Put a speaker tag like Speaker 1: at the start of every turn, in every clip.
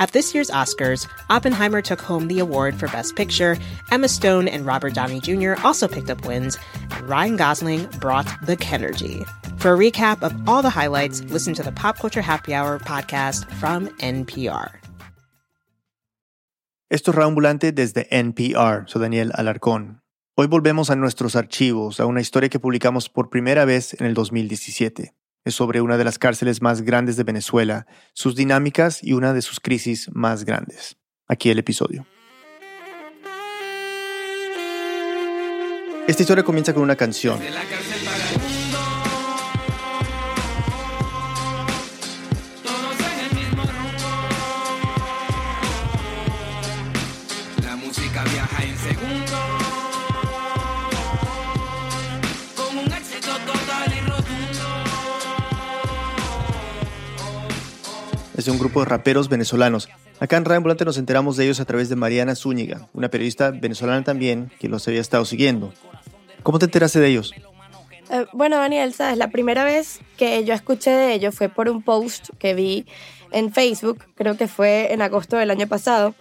Speaker 1: At this year's Oscars, Oppenheimer took home the award for Best Picture, Emma Stone and Robert Downey Jr. also picked up wins, and Ryan Gosling brought the Kenergy. For a recap of all the highlights, listen to the Pop Culture Happy Hour podcast from NPR.
Speaker 2: Esto es Ambulante desde NPR. Soy Daniel Alarcón. Hoy volvemos a nuestros archivos, a una historia que publicamos por primera vez en el 2017. Es sobre una de las cárceles más grandes de Venezuela, sus dinámicas y una de sus crisis más grandes. Aquí el episodio. Esta historia comienza con una canción. Es de un grupo de raperos venezolanos. Acá en Radio nos enteramos de ellos a través de Mariana Zúñiga, una periodista venezolana también que los había estado siguiendo. ¿Cómo te enteraste de ellos?
Speaker 3: Eh, bueno, Daniel, sabes, la primera vez que yo escuché de ellos fue por un post que vi en Facebook, creo que fue en agosto del año pasado.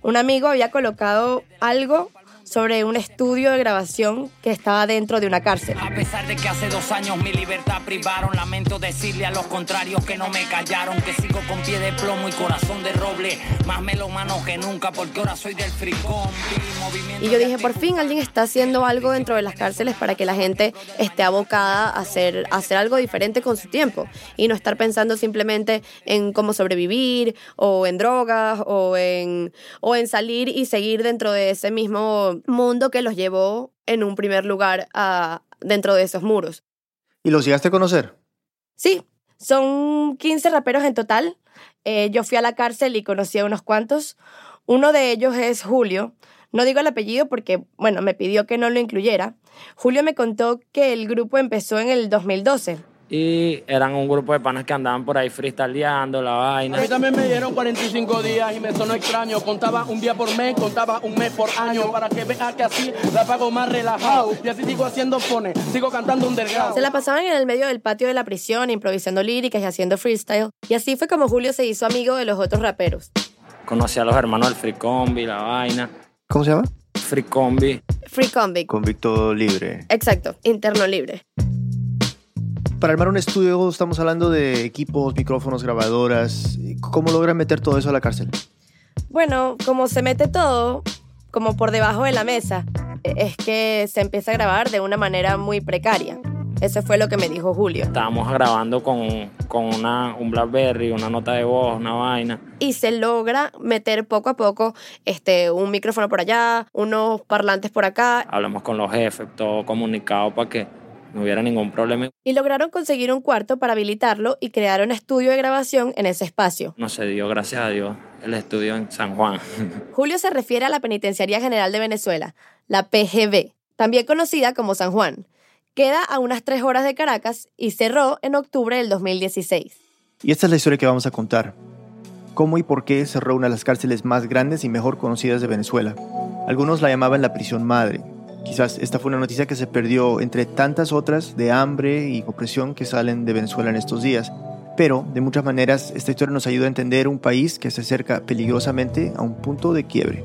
Speaker 3: Un amigo había colocado algo sobre un estudio de grabación que estaba dentro de una cárcel.
Speaker 4: A pesar de que hace dos años mi libertad privaron, lamento decirle a los contrarios que no me callaron, que sigo con pie de plomo y corazón de roble, más melomano que nunca porque ahora soy del fricón.
Speaker 3: Y yo dije, por fin alguien está haciendo algo dentro de las cárceles para que la gente esté abocada a hacer, a hacer algo diferente con su tiempo y no estar pensando simplemente en cómo sobrevivir o en drogas o en, o en salir y seguir dentro de ese mismo mundo que los llevó en un primer lugar a, dentro de esos muros.
Speaker 2: ¿Y los llegaste a conocer?
Speaker 3: Sí, son 15 raperos en total. Eh, yo fui a la cárcel y conocí a unos cuantos. Uno de ellos es Julio. No digo el apellido porque, bueno, me pidió que no lo incluyera. Julio me contó que el grupo empezó en el 2012
Speaker 5: y eran un grupo de panas que andaban por ahí freestyleando la vaina.
Speaker 6: A mí también me dieron 45 días y me sonó extraño. Contaba un día por mes, contaba un mes por año para que vea que así la pago más relajado. Y así sigo haciendo fones, sigo cantando un delgado.
Speaker 3: Se la pasaban en el medio del patio de la prisión, improvisando líricas y haciendo freestyle. Y así fue como Julio se hizo amigo de los otros raperos.
Speaker 5: Conocí a los hermanos del Free Combi, la vaina.
Speaker 2: ¿Cómo se llama?
Speaker 5: Free Combi.
Speaker 3: Free Combi.
Speaker 2: Convicto libre.
Speaker 3: Exacto, interno libre
Speaker 2: para armar un estudio estamos hablando de equipos, micrófonos, grabadoras. ¿Cómo logran meter todo eso a la cárcel?
Speaker 3: Bueno, como se mete todo, como por debajo de la mesa, es que se empieza a grabar de una manera muy precaria. Eso fue lo que me dijo Julio.
Speaker 5: Estábamos grabando con, con una, un Blackberry, una nota de voz, una vaina.
Speaker 3: Y se logra meter poco a poco este, un micrófono por allá, unos parlantes por acá.
Speaker 5: Hablamos con los jefes, todo comunicado para que no hubiera ningún problema.
Speaker 3: Y lograron conseguir un cuarto para habilitarlo y crear un estudio de grabación en ese espacio.
Speaker 5: No se dio, gracias a Dios, el estudio en San Juan.
Speaker 3: Julio se refiere a la Penitenciaría General de Venezuela, la PGB, también conocida como San Juan. Queda a unas tres horas de Caracas y cerró en octubre del 2016.
Speaker 2: Y esta es la historia que vamos a contar. Cómo y por qué cerró una de las cárceles más grandes y mejor conocidas de Venezuela. Algunos la llamaban la prisión madre, Quizás esta fue una noticia que se perdió entre tantas otras de hambre y opresión que salen de Venezuela en estos días. Pero, de muchas maneras, esta historia nos ayuda a entender un país que se acerca peligrosamente a un punto de quiebre.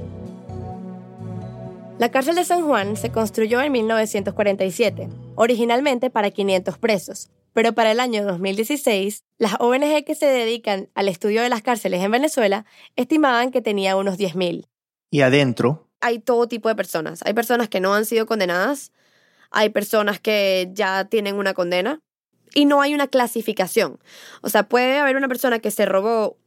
Speaker 3: La cárcel de San Juan se construyó en 1947, originalmente para 500 presos, pero para el año 2016, las ONG que se dedican al estudio de las cárceles en Venezuela estimaban que tenía unos 10.000.
Speaker 2: Y adentro,
Speaker 3: hay todo tipo de personas. Hay personas que no han sido condenadas, hay personas que ya tienen una condena y no hay una clasificación. O sea, puede haber una persona que se robó,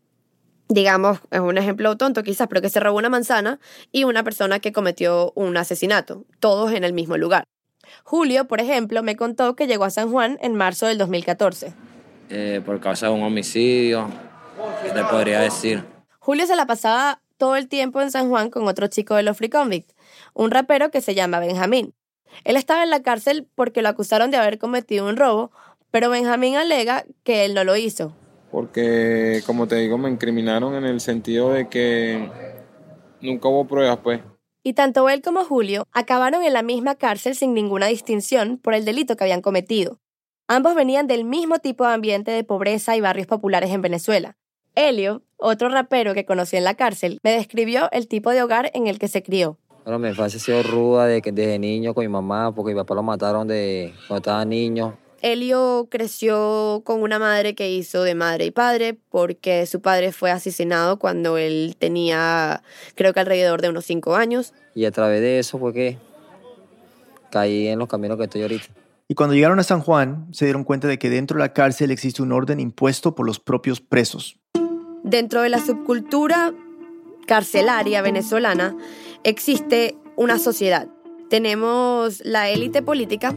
Speaker 3: digamos, es un ejemplo tonto quizás, pero que se robó una manzana y una persona que cometió un asesinato, todos en el mismo lugar. Julio, por ejemplo, me contó que llegó a San Juan en marzo del 2014.
Speaker 5: Eh, por causa de un homicidio, ¿qué te podría decir?
Speaker 3: Julio se la pasaba todo el tiempo en San Juan con otro chico de los Free Convict, un rapero que se llama Benjamín. Él estaba en la cárcel porque lo acusaron de haber cometido un robo, pero Benjamín alega que él no lo hizo.
Speaker 7: Porque, como te digo, me incriminaron en el sentido de que nunca hubo pruebas, pues.
Speaker 3: Y tanto él como Julio acabaron en la misma cárcel sin ninguna distinción por el delito que habían cometido. Ambos venían del mismo tipo de ambiente de pobreza y barrios populares en Venezuela. Helio, Otro rapero que conocí en la cárcel me describió el tipo de hogar en el que se crió.
Speaker 8: Bueno, mi infancia ha sido ruda de que desde niño con mi mamá, porque mi papá lo mataron de cuando estaba niño.
Speaker 3: Elio creció con una madre que hizo de madre y padre porque su padre fue asesinado cuando él tenía creo que alrededor de unos cinco años.
Speaker 8: Y a través de eso fue que caí en los caminos que estoy ahorita.
Speaker 2: Y cuando llegaron a San Juan, se dieron cuenta de que dentro de la cárcel existe un orden impuesto por los propios presos.
Speaker 3: Dentro de la subcultura carcelaria venezolana existe una sociedad. Tenemos la élite política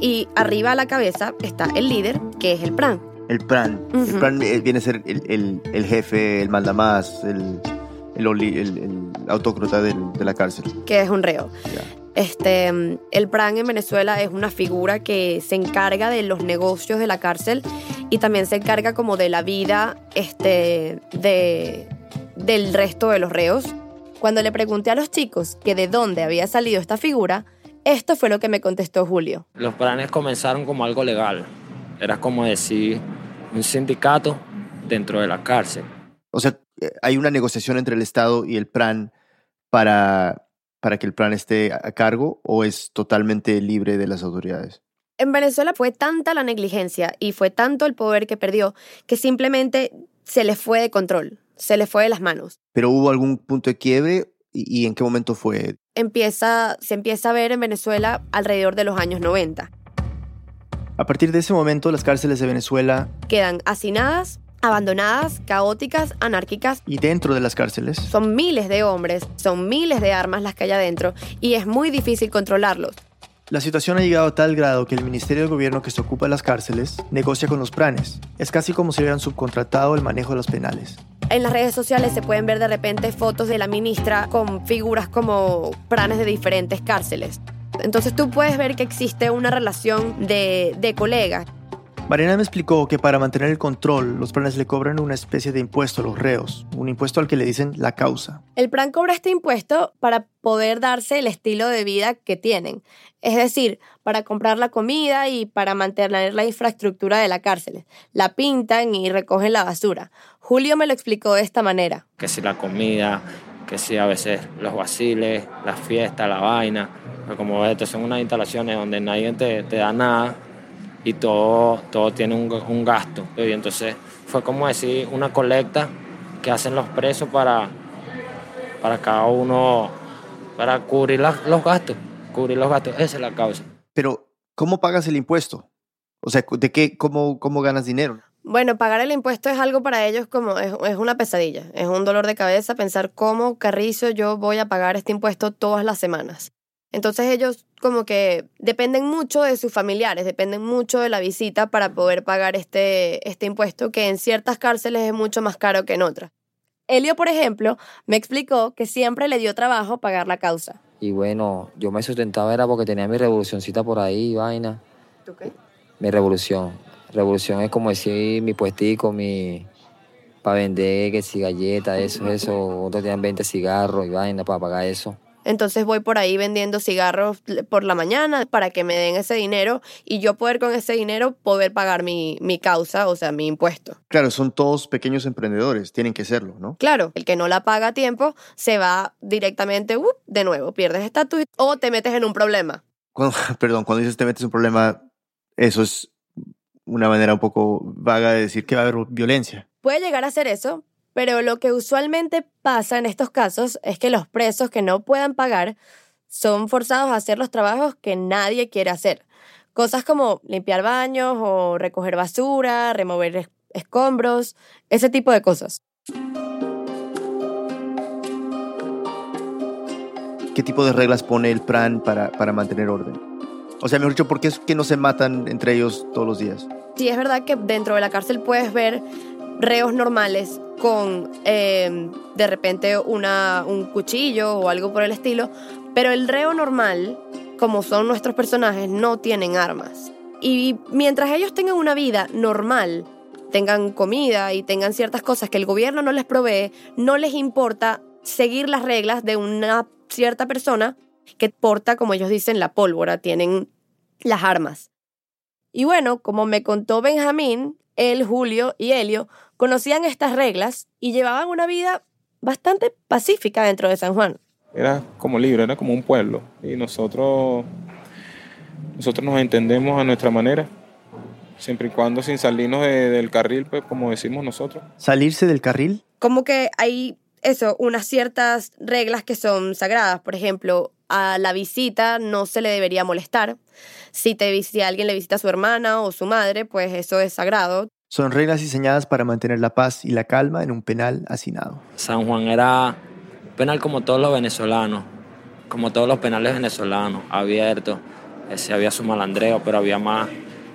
Speaker 3: y arriba a la cabeza está el líder, que es el PRAN.
Speaker 2: El PRAN. El PRAN eh, viene a ser el, el- el jefe, el mandamás, el, el, autócrata del- de la cárcel.
Speaker 3: que es un reo.
Speaker 2: Ya.
Speaker 3: Este, el PRAN en Venezuela es una figura que se encarga de los negocios de la cárcel y también se encarga como de la vida este, de, del resto de los reos. Cuando le pregunté a los chicos que de dónde había salido esta figura, esto fue lo que me contestó Julio.
Speaker 5: Los planes comenzaron como algo legal. Era como decir un sindicato dentro de la cárcel.
Speaker 2: O sea, eh, hay una negociación entre el Estado y el PRAN para, para que el PRAN esté a cargo o es totalmente libre de las autoridades.
Speaker 3: En Venezuela fue tanta la negligencia y fue tanto el poder que perdió que simplemente se le fue de control, se le fue de las manos.
Speaker 2: Pero hubo algún punto de quiebre y, y en qué momento fue.
Speaker 3: empieza, se empieza a ver en Venezuela alrededor de los años 90.
Speaker 2: A partir de ese momento, las cárceles de Venezuela
Speaker 3: Quedan hacinadas, abandonadas, caóticas, anárquicas.
Speaker 2: y dentro de las cárceles
Speaker 3: Son miles de hombres, son miles de armas las que hay adentro y es muy difícil controlarlos.
Speaker 2: La situación ha llegado a tal grado que el Ministerio de Gobierno que se ocupa de las cárceles negocia con los pranes. Es casi como si hubieran subcontratado el manejo de los penales.
Speaker 3: En las redes sociales se pueden ver de repente fotos de la ministra con figuras como pranes de diferentes cárceles. Entonces tú puedes ver que existe una relación de, de colegas.
Speaker 2: Mariana me explicó que para mantener el control, los pranes le cobran una especie de impuesto a los reos, un impuesto al que le dicen la causa.
Speaker 3: El plan cobra este impuesto para poder darse el estilo de vida que tienen. Es decir, para comprar la comida y para mantener la infraestructura de la cárcel. La pintan y recogen la basura. Julio me lo explicó de esta manera.
Speaker 5: Que si la comida, que si a veces los vaciles, las fiestas, la vaina. Pero como ves, estas son unas instalaciones donde nadie te, te da nada y todo, todo tiene un, un gasto. Y entonces fue como decir una colecta que hacen los presos para, para cada uno, para cubrir las- los gastos. Cubrir los gastos, esa es la causa.
Speaker 2: Pero, ¿cómo pagas el impuesto? O sea, ¿de qué, cómo, cómo ganas dinero?
Speaker 3: Bueno, pagar el impuesto es algo para ellos como es, es una pesadilla, es un dolor de cabeza pensar cómo carrizo yo voy a pagar este impuesto todas las semanas. Entonces ellos como que dependen mucho de sus familiares, dependen mucho de la visita para poder pagar este, este impuesto que en ciertas cárceles es mucho más caro que en otras. Elio, por ejemplo, me explicó que siempre le dio trabajo pagar la causa.
Speaker 8: Y bueno, yo me sustentaba era porque tenía mi revolucioncita por ahí, vaina.
Speaker 3: ¿Tú qué?
Speaker 8: Mi revolución. Revolución es como decir mi puestico, mi... Para vender, que si galletas, eso, eso. Otros tenían 20 cigarros y vaina para pagar eso.
Speaker 3: Entonces voy por ahí vendiendo cigarros por la mañana para que me den ese dinero y yo poder con ese dinero poder pagar mi, mi causa, o sea, mi impuesto.
Speaker 2: Claro, son todos pequeños emprendedores, tienen que serlo, ¿no?
Speaker 3: Claro, el que no la paga a tiempo se va directamente, ¡up! de nuevo, pierdes estatus o te metes en un problema.
Speaker 2: Cuando- perdón, cuando dices te metes en un problema, eso es una manera un poco vaga de decir que va a haber violencia.
Speaker 3: Puede llegar a ser eso, pero lo que usualmente pasa en estos casos es que los presos que no puedan pagar son forzados a hacer los trabajos que nadie quiere hacer. Cosas como limpiar baños o recoger basura, remover es- escombros, ese tipo de cosas.
Speaker 2: ¿Qué tipo de reglas pone el PRAN para, para mantener orden? O sea, mejor dicho, ¿por qué es que no se matan entre ellos todos los días?
Speaker 3: Sí, es verdad que dentro de la cárcel puedes ver reos normales con eh, de repente una, un cuchillo o algo por el estilo, pero el reo normal, como son nuestros personajes, no tienen armas. Y mientras ellos tengan una vida normal, tengan comida y tengan ciertas cosas que el gobierno no les provee, no les importa seguir las reglas de una cierta persona que porta, como ellos dicen, la pólvora, tienen las armas. Y bueno, como me contó Benjamín, él, Julio y Helio conocían estas reglas y llevaban una vida bastante pacífica dentro de San Juan.
Speaker 7: Era como libre, era como un pueblo. Y nosotros, nosotros nos entendemos a nuestra manera, siempre y cuando sin salirnos de- del carril, pues como decimos nosotros.
Speaker 2: ¿Salirse del carril?
Speaker 3: Como que hay eso, unas ciertas reglas que son sagradas. Por ejemplo, a la visita no se le debería molestar. Si, te, si alguien le visita a su hermana o su madre, pues eso es sagrado.
Speaker 2: Son reglas diseñadas para mantener la paz y la calma en un penal hacinado.
Speaker 5: San Juan era penal como todos los venezolanos, como todos los penales venezolanos, abiertos. Ese había su malandreo, pero había más,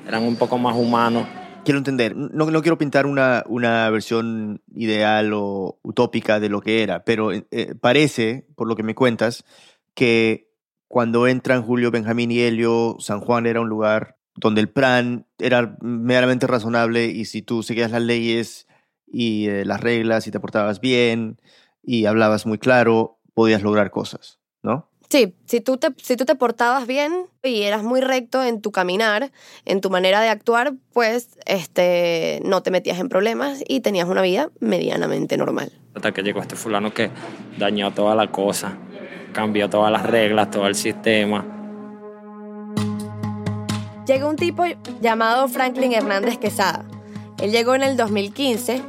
Speaker 5: eran un poco más humanos.
Speaker 2: Quiero entender, no, quiero pintar una, una versión ideal o utópica de lo que era, pero eh, parece, por lo que me cuentas, que cuando entran Julio, Benjamín y Helio, San Juan era un lugar donde el plan era meramente razonable y si tú seguías las leyes y eh, las reglas y te portabas bien y hablabas muy claro, podías lograr cosas, ¿no?
Speaker 3: Sí, si tú, te, si tú te portabas bien y eras muy recto en tu caminar, en tu manera de actuar, pues este, no te metías en problemas y tenías una vida medianamente normal.
Speaker 5: Hasta que llegó este fulano que dañó toda la cosa, cambió todas las reglas, todo el sistema.
Speaker 3: Llegó un tipo llamado Franklin Hernández Quesada. Él llegó en el 2015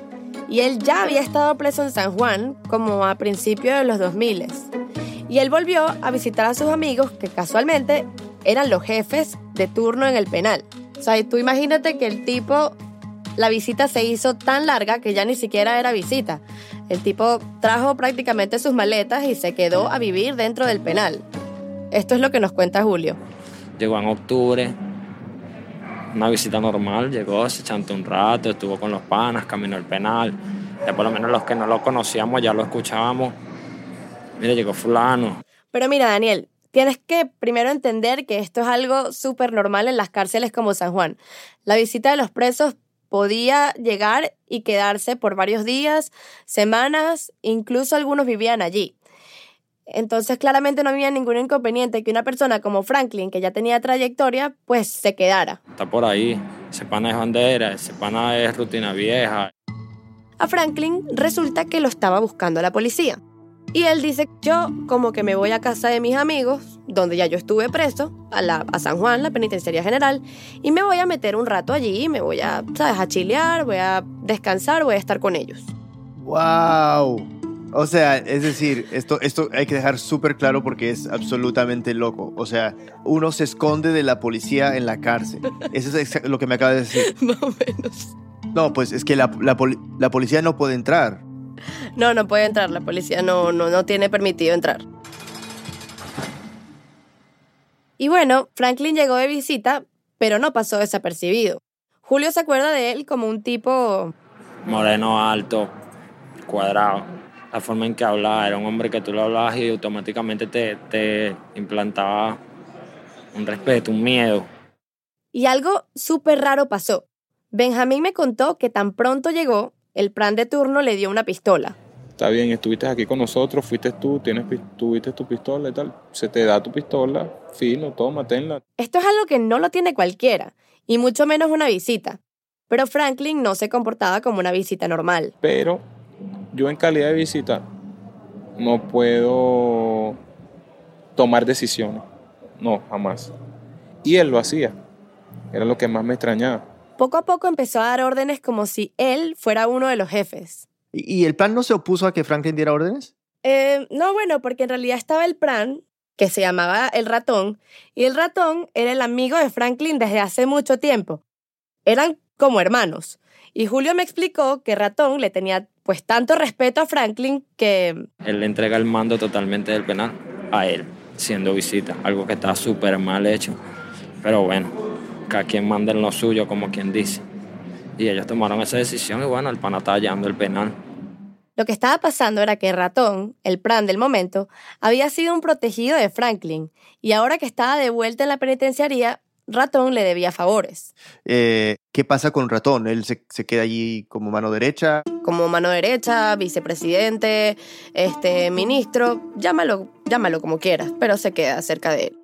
Speaker 3: y él ya había estado preso en San Juan como a principios de los 2000. Y él volvió a visitar a sus amigos que casualmente eran los jefes de turno en el penal. O sea, tú imagínate que el tipo, la visita se hizo tan larga que ya ni siquiera era visita. El tipo trajo prácticamente sus maletas y se quedó a vivir dentro del penal. Esto es lo que nos cuenta Julio.
Speaker 5: Llegó en octubre, una visita normal, llegó, se chantó un rato, estuvo con los panas, caminó el penal. Ya por lo menos los que no lo conocíamos ya lo escuchábamos. Mira, llegó fulano.
Speaker 3: Pero mira, Daniel, tienes que primero entender que esto es algo súper normal en las cárceles como San Juan. La visita de los presos podía llegar y quedarse por varios días, semanas, incluso algunos vivían allí. Entonces claramente no había ningún inconveniente que una persona como Franklin, que ya tenía trayectoria, pues se quedara.
Speaker 5: Está por ahí. Ese pana es bandera, ese pana es rutina vieja.
Speaker 3: A Franklin resulta que lo estaba buscando la policía. Y él dice, yo como que me voy a casa de mis amigos, donde ya yo estuve preso, a, la, a San Juan, la penitenciaría general, y me voy a meter un rato allí, me voy a, ¿sabes?, a chilear, voy a descansar, voy a estar con ellos.
Speaker 2: ¡Wow! O sea, es decir, esto, esto hay que dejar súper claro porque es absolutamente loco. O sea, uno se esconde de la policía en la cárcel. Eso es lo que me acaba de decir.
Speaker 3: Más o menos.
Speaker 2: No, pues es que la, la, poli la policía no puede entrar.
Speaker 3: No, no puede entrar, la policía no, no, no tiene permitido entrar. Y bueno, Franklin llegó de visita, pero no pasó desapercibido. Julio se acuerda de él como un tipo...
Speaker 5: Moreno alto, cuadrado. La forma en que hablaba, era un hombre que tú le hablabas y automáticamente te, te implantaba un respeto, un miedo.
Speaker 3: Y algo súper raro pasó. Benjamín me contó que tan pronto llegó, el plan de turno le dio una pistola.
Speaker 7: Está bien, estuviste aquí con nosotros, fuiste tú, tienes, tuviste tu pistola y tal. Se te da tu pistola, fino, toma, tenla.
Speaker 3: Esto es algo que no lo tiene cualquiera, y mucho menos una visita. Pero Franklin no se comportaba como una visita normal.
Speaker 7: Pero yo en calidad de visita no puedo tomar decisiones. No, jamás. Y él lo hacía. Era lo que más me extrañaba.
Speaker 3: Poco a poco empezó a dar órdenes como si él fuera uno de los jefes.
Speaker 2: ¿Y, el plan no se opuso a que Franklin diera órdenes?
Speaker 3: Eh, no, bueno, porque en realidad estaba el plan, que se llamaba el ratón, y el ratón era el amigo de Franklin desde hace mucho tiempo. Eran como hermanos. Y Julio me explicó que Ratón le tenía pues tanto respeto a Franklin que...
Speaker 5: Él le entrega el mando totalmente del penal a él, siendo visita, algo que está súper mal hecho. Pero bueno, cada quien manda en lo suyo, como quien dice. Y ellos tomaron esa decisión y bueno, el pana está hallando el penal.
Speaker 3: Lo que estaba pasando era que Ratón, el plan del momento, había sido un protegido de Franklin y ahora que estaba de vuelta en la penitenciaría, Ratón le debía favores.
Speaker 2: Eh, ¿Qué pasa con Ratón? ¿Él se, se, queda allí como mano derecha?
Speaker 3: Como mano derecha, vicepresidente, este, ministro, llámalo, llámalo como quieras, pero se queda cerca de él.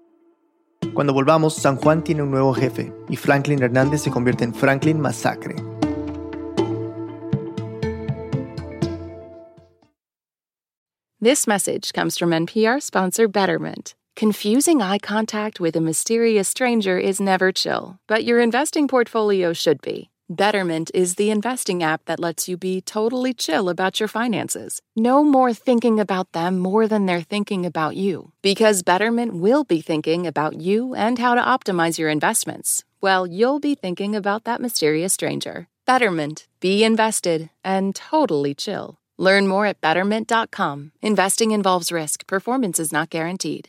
Speaker 2: Cuando volvamos, San Juan tiene un nuevo jefe y Franklin Hernández se convierte en Franklin Masacre.
Speaker 9: This message comes from NPR sponsor Betterment. Confusing eye contact with a mysterious stranger is never chill, but your investing portfolio should be. Betterment is the investing app that lets you be totally chill about your finances. No more thinking about them more than they're thinking about you, because Betterment will be thinking about you and how to optimize your investments. Well, you'll be thinking about that mysterious stranger. Betterment, be invested and totally chill. Learn more at betterment.com. Investing involves risk, performance is not guaranteed.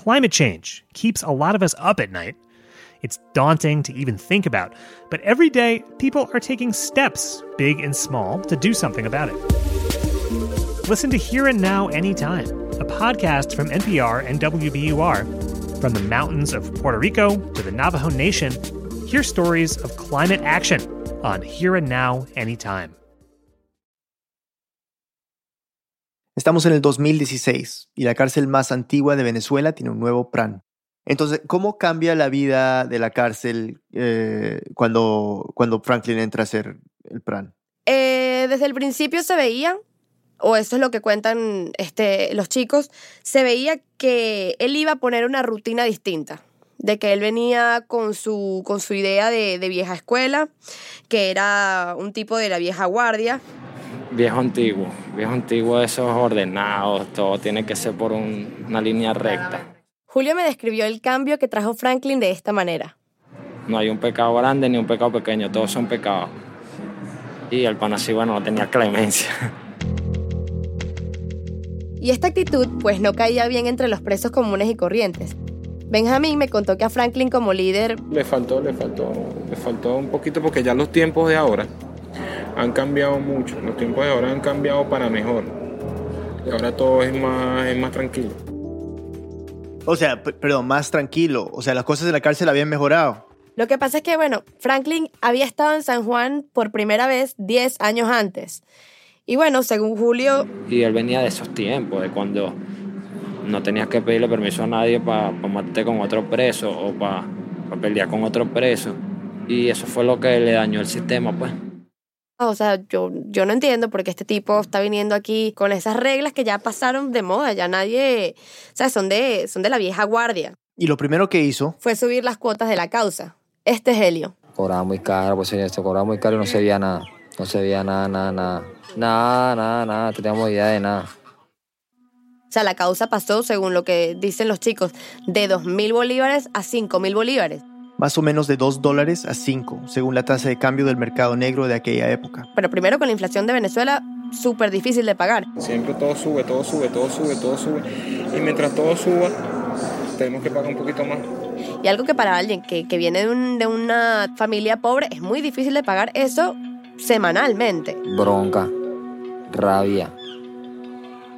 Speaker 10: Climate change keeps a lot of us up at night. It's daunting to even think about, but every day people are taking steps, big and small, to do something about it. Listen to Here and Now Anytime, a podcast from NPR and WBUR. From the mountains of Puerto Rico to the Navajo Nation, hear stories of climate action on Here and Now Anytime.
Speaker 2: Estamos en el 2016 y la cárcel más antigua de Venezuela tiene un nuevo plan. Entonces, ¿cómo cambia la vida de la cárcel eh, cuando, cuando Franklin entra a hacer el plan?
Speaker 3: Eh, desde el principio se veía, o eso es lo que cuentan este, los chicos, se veía que él iba a poner una rutina distinta de que él venía con su, con su idea de, de vieja escuela, que era un tipo de la vieja guardia,
Speaker 5: viejo antiguo, viejo antiguo, esos ordenados, todo tiene que ser por un- una línea recta.
Speaker 3: Julio me describió el cambio que trajo Franklin de esta manera.
Speaker 5: No hay un pecado grande ni un pecado pequeño, todos son pecados. Y el pan así, bueno, no tenía clemencia.
Speaker 3: Y esta actitud pues no caía bien entre los presos comunes y corrientes. Benjamín me contó que a Franklin como líder
Speaker 7: Le faltó, le faltó, le faltó un poquito porque ya los tiempos de ahora han cambiado mucho. Los tiempos de ahora han cambiado para mejor. Y ahora todo es más, es más tranquilo.
Speaker 2: O sea, perdón, más tranquilo. O sea, las cosas de la cárcel habían mejorado.
Speaker 3: Lo que pasa es que, bueno, Franklin había estado en San Juan por primera vez 10 años antes. Y bueno, según Julio,
Speaker 5: Y él venía de esos tiempos, de cuando no tenías que pedirle permiso a nadie para matarte con otro preso o para pelear con otro preso. Y eso fue lo que le dañó el sistema, pues.
Speaker 3: O sea, yo, yo no entiendo por qué este tipo está viniendo aquí con esas reglas que ya pasaron de moda, ya nadie, o sea, son de, son de la vieja guardia.
Speaker 2: Y lo primero que hizo,
Speaker 3: Fue subir las cuotas de la causa. Este es Helio.
Speaker 8: Cobraba muy caro, pues esto cobraba muy caro y no se veía nada. No se veía nada, nada, nada. Nada, nada, nada. No teníamos idea de nada.
Speaker 3: O sea, la causa pasó, según lo que dicen los chicos, de 2.000 bolívares a 5.000 bolívares.
Speaker 2: Más o menos de 2 dólares a 5, según la tasa de cambio del mercado negro de aquella época.
Speaker 3: Pero primero con la inflación de Venezuela, súper difícil de pagar.
Speaker 7: Siempre todo sube, todo sube, todo sube, todo sube. Y mientras todo suba, tenemos que pagar un poquito más.
Speaker 3: Y algo que para alguien que, que viene de, un- de una familia pobre es muy difícil de pagar eso semanalmente.
Speaker 8: Bronca, rabia.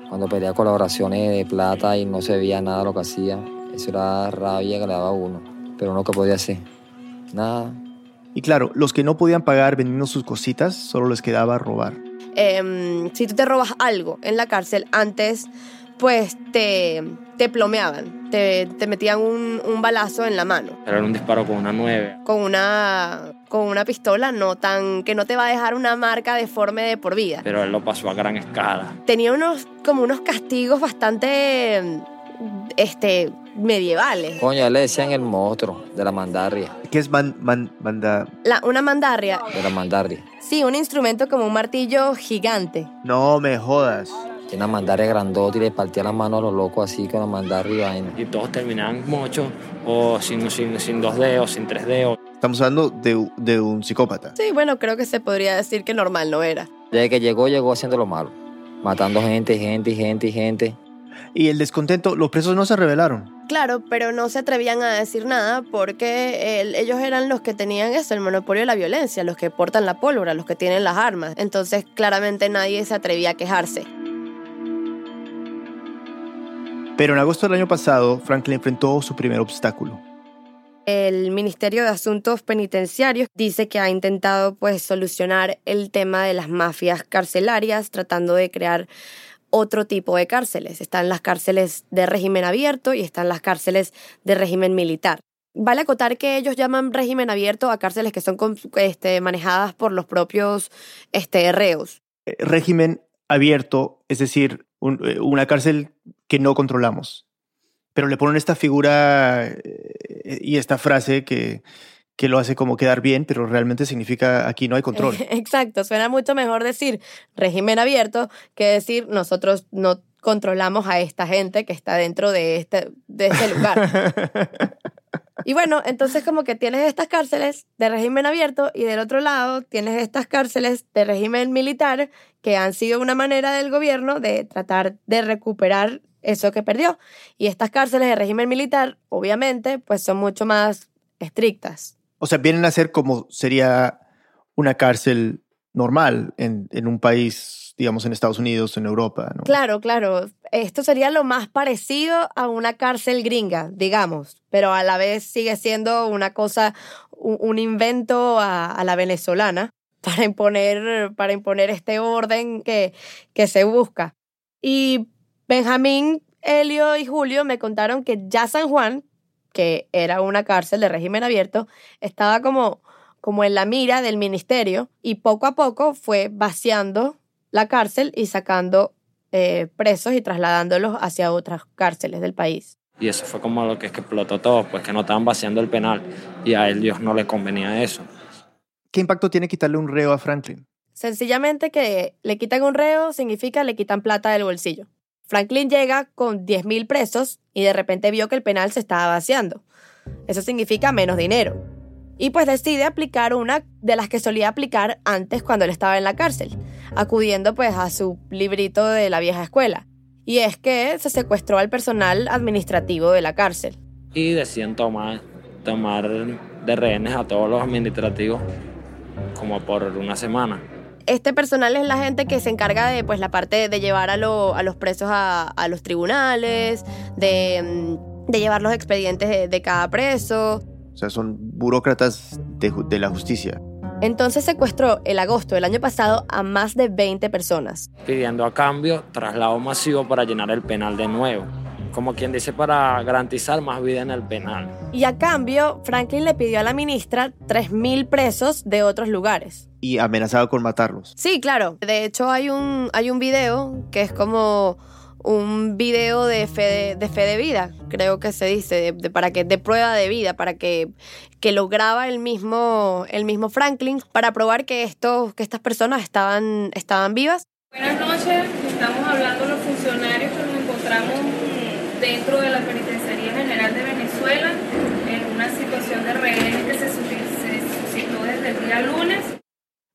Speaker 8: Cuando pedía colaboraciones de plata y no se veía nada lo que hacía, eso era rabia que le daba a uno. Pero uno que podía hacer, nada.
Speaker 2: Y claro, los que no podían pagar vendiendo sus cositas, solo les quedaba robar.
Speaker 3: Em, si tú te robas algo en la cárcel, antes pues te, te plomeaban, te, te metían un, un balazo en la mano.
Speaker 5: Era un disparo con una 9.
Speaker 3: con una con una pistola no tan que no te va a dejar una marca deforme de por vida.
Speaker 5: Pero él lo pasó a gran escala.
Speaker 3: Tenía unos como unos castigos bastante este medievales.
Speaker 8: Coño, le decían el monstruo de la mandarria.
Speaker 2: ¿Qué es man, man- manda?
Speaker 3: La, una mandarria,
Speaker 8: De la mandarria.
Speaker 3: sí, un instrumento como un martillo gigante.
Speaker 2: No me jodas.
Speaker 8: Tiene una mandarria grandota y le partía las manos a los locos así con la mandarria y vaina.
Speaker 5: Y todos terminaban mochos o sin, sin, sin dos dedos, sin tres dedos.
Speaker 2: Estamos hablando de, de un psicópata.
Speaker 3: Sí, bueno, creo que se podría decir que normal no era.
Speaker 8: Desde que llegó, llegó haciendo lo malo. Matando gente, gente, gente, gente.
Speaker 2: Y el descontento, los presos no se rebelaron.
Speaker 3: Claro, pero no se atrevían a decir nada porque el- ellos eran los que tenían eso, el monopolio de la violencia, los que portan la pólvora, los que tienen las armas. Entonces, claramente nadie se atrevía a quejarse.
Speaker 2: Pero en agosto del año pasado, Franklin enfrentó su primer obstáculo.
Speaker 3: El Ministerio de Asuntos Penitenciarios dice que ha intentado pues solucionar el tema de las mafias carcelarias tratando de crear otro tipo de cárceles. Están las cárceles de régimen abierto y están las cárceles de régimen militar. Vale acotar que ellos llaman régimen abierto a cárceles que son este, manejadas por los propios este, reos.
Speaker 2: Eh, régimen abierto, es decir, eh, una cárcel que no controlamos. Pero le ponen esta figura eh, y esta frase que, que lo hace como quedar bien, pero realmente significa aquí no hay control.
Speaker 3: Exacto, suena mucho mejor decir régimen abierto que decir nosotros no controlamos a esta gente que está dentro de este, de este lugar. y bueno, entonces como que tienes estas cárceles de régimen abierto y del otro lado tienes estas cárceles de régimen militar que han sido una manera del gobierno de tratar de recuperar eso que perdió. Y estas cárceles de régimen militar, obviamente, pues son mucho más estrictas.
Speaker 2: O sea, vienen a ser como sería una cárcel normal en, en un país, digamos, en Estados Unidos, en Europa.
Speaker 3: Claro, claro. Esto sería lo más parecido a una cárcel gringa, digamos, pero a la vez sigue siendo una cosa, un, invento a, la venezolana para imponer, para imponer este orden que, que se busca. Y Benjamín, Helio y Julio me contaron que ya San Juan, que era una cárcel de régimen abierto, estaba como, como en la mira del ministerio y poco a poco fue vaciando la cárcel y sacando eh, presos y trasladándolos hacia otras cárceles del país.
Speaker 5: Y eso fue como lo que, es que explotó todo, pues que no estaban vaciando el penal y a ellos no les convenía eso.
Speaker 2: ¿Qué impacto tiene quitarle un reo a Franklin?
Speaker 3: Sencillamente que le quitan un reo significa le quitan plata del bolsillo. Franklin llega con 10.000 presos y de repente vio que el penal se estaba vaciando. Eso significa menos dinero. Y pues decide aplicar una de las que solía aplicar antes cuando él estaba en la cárcel, acudiendo pues a su librito de la vieja escuela. Y es que se secuestró al personal administrativo de la cárcel.
Speaker 5: Y deciden tomar, tomar de rehenes a todos los administrativos como por una semana
Speaker 3: este personal es la gente que se encarga de pues, la parte de llevar a, los presos a, los tribunales, de, mm, llevar los expedientes de, cada preso.
Speaker 2: O sea, son burócratas de, de la justicia.
Speaker 3: Entonces secuestró el agosto del año pasado a más de 20 personas.
Speaker 5: Pidiendo a cambio traslado masivo para llenar el penal de nuevo como quien dice, para garantizar más vida en el penal.
Speaker 3: Y a cambio, Franklin le pidió a la ministra 3.000 presos de otros lugares.
Speaker 2: Y amenazaba con matarlos.
Speaker 3: Sí, claro. De hecho, hay un, hay un video que es como un video de fe de, fe de vida, creo que se dice, de, para que de prueba de vida, para que, que lo graba el mismo, el mismo Franklin, para probar que, estos, que estas personas estaban, estaban vivas.
Speaker 11: Buenas noches, estamos hablando los funcionarios que nos encontramos dentro de la Penitenciaría General de Venezuela en una situación de rehenes que se, suscitó desde el día lunes.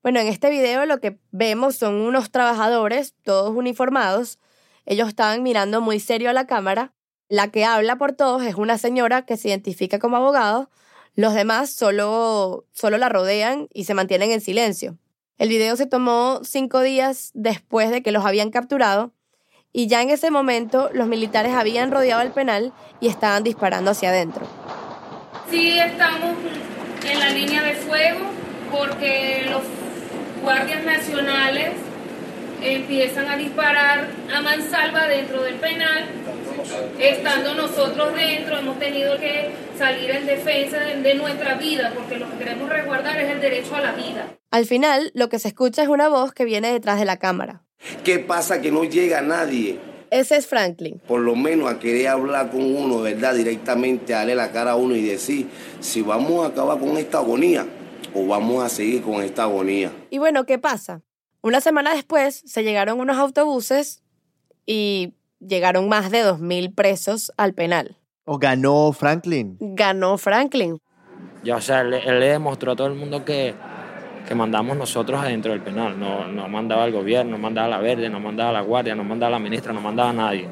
Speaker 3: Bueno, en este video lo que vemos son unos trabajadores, todos uniformados. Ellos estaban mirando muy serio a la cámara. La que habla por todos es una señora que se identifica como abogado. Los demás solo, solo la rodean y se mantienen en silencio. El video se tomó cinco días después de que los habían capturado y ya en ese momento los militares habían rodeado el penal y estaban disparando hacia adentro.
Speaker 11: Sí, estamos en la línea de fuego porque los guardias nacionales empiezan a disparar a mansalva dentro del penal. Estando nosotros dentro, hemos tenido que salir en defensa de, nuestra vida, porque lo que queremos resguardar es el derecho a la vida.
Speaker 3: Al final, lo que se escucha es una voz que viene detrás de la cámara.
Speaker 12: ¿Qué pasa que no llega nadie?
Speaker 3: Ese es Franklin.
Speaker 12: Por lo menos a querer hablar con uno, ¿verdad? Directamente, darle la cara a uno y decir si vamos a acabar con esta agonía o vamos a seguir con esta agonía.
Speaker 3: Y bueno, ¿qué pasa? Una semana después se llegaron unos autobuses y llegaron más de 2.000 presos al penal.
Speaker 2: ¿O ganó Franklin?
Speaker 3: Ganó Franklin.
Speaker 5: Ya, o sea, él, él le demostró a todo el mundo que que mandamos nosotros adentro del penal. No, no mandaba el gobierno, no mandaba la verde, no mandaba la guardia, no mandaba la ministra, no mandaba a nadie.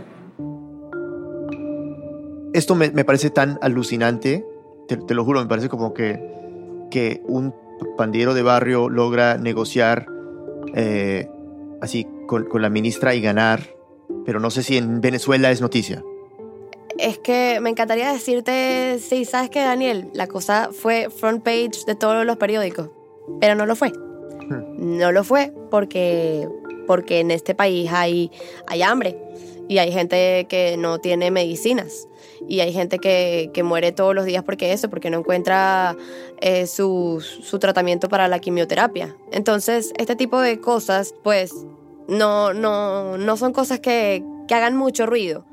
Speaker 2: Esto me, me parece tan alucinante, te, te, lo juro, me parece como que, que un pandillero de barrio logra negociar eh, así con, con la ministra y ganar, pero no sé si en Venezuela es noticia.
Speaker 3: es que me encantaría decirte, sí, sabes que Daniel, la cosa fue front page de todos los periódicos, pero no lo fue. No lo fue porque, porque en este país hay, hay hambre y hay gente que no tiene medicinas y hay gente que, que muere todos los días porque eso, porque no encuentra eh, su, su tratamiento para la quimioterapia. Entonces, este tipo de cosas, pues, no, no, no son cosas que, que hagan mucho ruido.